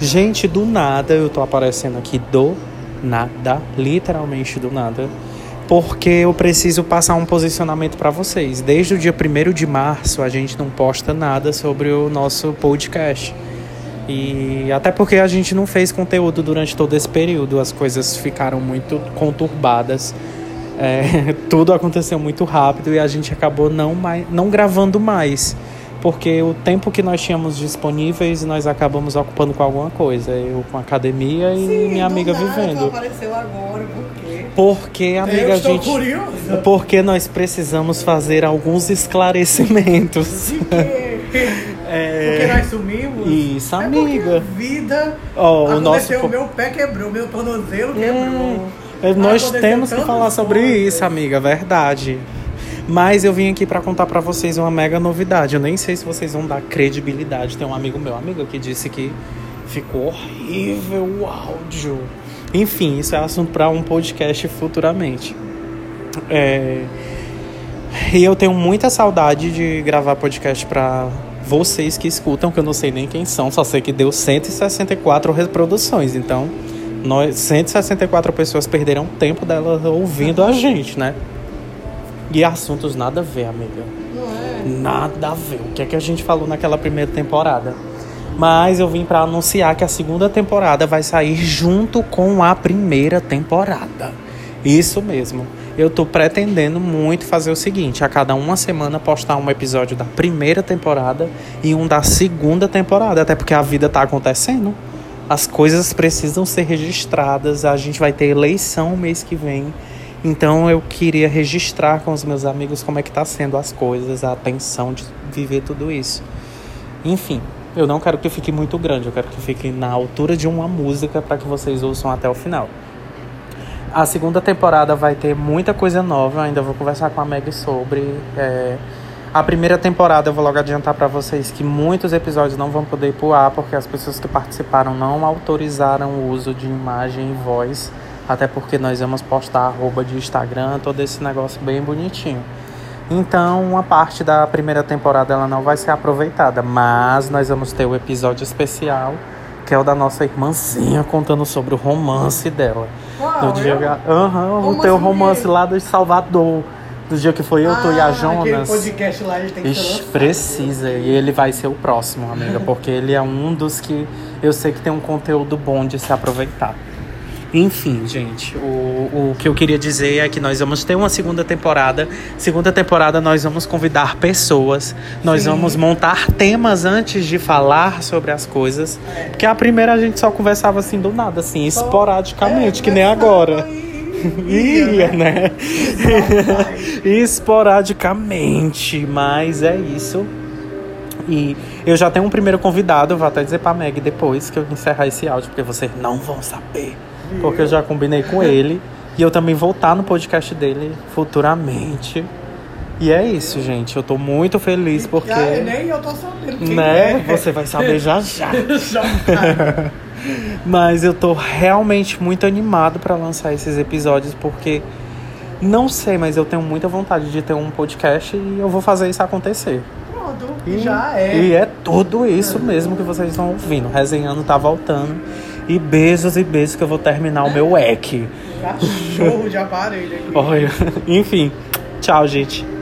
Gente, do nada eu tô aparecendo aqui do nada, literalmente do nada, porque eu preciso passar um posicionamento para vocês. Desde o dia 1 de março a gente não posta nada sobre o nosso podcast. E até porque a gente não fez conteúdo durante todo esse período, as coisas ficaram muito conturbadas. É, tudo aconteceu muito rápido e a gente acabou não, mais, não gravando mais porque o tempo que nós tínhamos disponíveis nós acabamos ocupando com alguma coisa. Eu com academia e Sim, minha amiga nada vivendo. Apareceu agora, por quê? Porque, amiga, eu a estou gente. curiosa. Porque nós precisamos fazer alguns esclarecimentos. De quê? Porque nós sumimos? Isso, É amiga. porque vida. Ó, o nosso. meu pé quebrou, meu tornozelo quebrou. É, nós temos que falar sobre coisas. isso, amiga, verdade. Mas eu vim aqui pra contar pra vocês uma mega novidade. Eu nem sei se vocês vão dar credibilidade. Tem um amigo meu, amigo, que disse que ficou horrível o áudio. Enfim, isso é assunto pra um podcast futuramente. É... E eu tenho muita saudade de gravar podcast pra vocês que escutam, que eu não sei nem quem são, só sei que deu 164 reproduções. Então, nós 164 pessoas perderam tempo delas ouvindo a gente, né? E assuntos nada a ver, amiga. Não é? Nada a ver. O que é que a gente falou naquela primeira temporada? Mas eu vim pra anunciar que a segunda temporada vai sair junto com a primeira temporada. Isso mesmo. Eu tô pretendendo muito fazer o seguinte: a cada uma semana postar um episódio da primeira temporada e um da segunda temporada. Até porque a vida tá acontecendo. As coisas precisam ser registradas. A gente vai ter eleição mês que vem. Então eu queria registrar com os meus amigos como é que tá sendo as coisas, a tensão de viver tudo isso. Enfim, eu não quero que fique muito grande, eu quero que fique na altura de uma música para que vocês ouçam até o final. A segunda temporada vai ter muita coisa nova, ainda vou conversar com a Meg sobre. é, A primeira temporada eu vou logo adiantar para vocês que muitos episódios não vão poder ir pro ar porque as pessoas que participaram não autorizaram o uso de imagem e voz, até porque nós vamos postar arroba de Instagram, todo esse negócio bem bonitinho. Então, uma parte da primeira temporada ela não vai ser aproveitada, mas nós vamos ter o episódio especial, que é o da nossa irmãzinha contando sobre o romance dela. Qual? No dia Eu? Aham, o teu do romance quê? lá de Salvador. Do dia que foi eu, tu e a Ah, Jonas. podcast lá, ele tem que Ixi, precisa. E ele vai ser o próximo, amiga. Porque ele é um dos que eu sei que tem um conteúdo bom de se aproveitar. Enfim, gente, o, o que eu queria dizer é que nós vamos ter uma segunda temporada. Segunda temporada nós vamos convidar pessoas, nós Sim. vamos montar temas antes de falar sobre as coisas. Porque a primeira a gente só conversava assim do nada, assim, Só- esporadicamente, É, que nem começava agora. e- Ia, né? Esporadicamente, mas é isso. E eu já tenho um primeiro convidado, vou até dizer pra Meg depois que eu encerrar esse áudio, porque vocês não vão saber. Porque eu já combinei com ele. E eu também vou estar no podcast dele futuramente. E é isso, gente. Eu tô muito feliz porque. Já, nem eu tô sabendo. quem Né? é. Você vai saber já já. Já. Mas eu tô realmente muito animado pra lançar esses episódios porque não sei, mas eu tenho muita vontade de ter um podcast e eu vou fazer isso acontecer. Pronto, E, já é. E é tudo isso mesmo que vocês estão ouvindo. Resenhando tá voltando. E beijos e beijos que eu vou terminar o meu EC. Cachorro de aparelho aqui. Olha, enfim. Tchau, gente.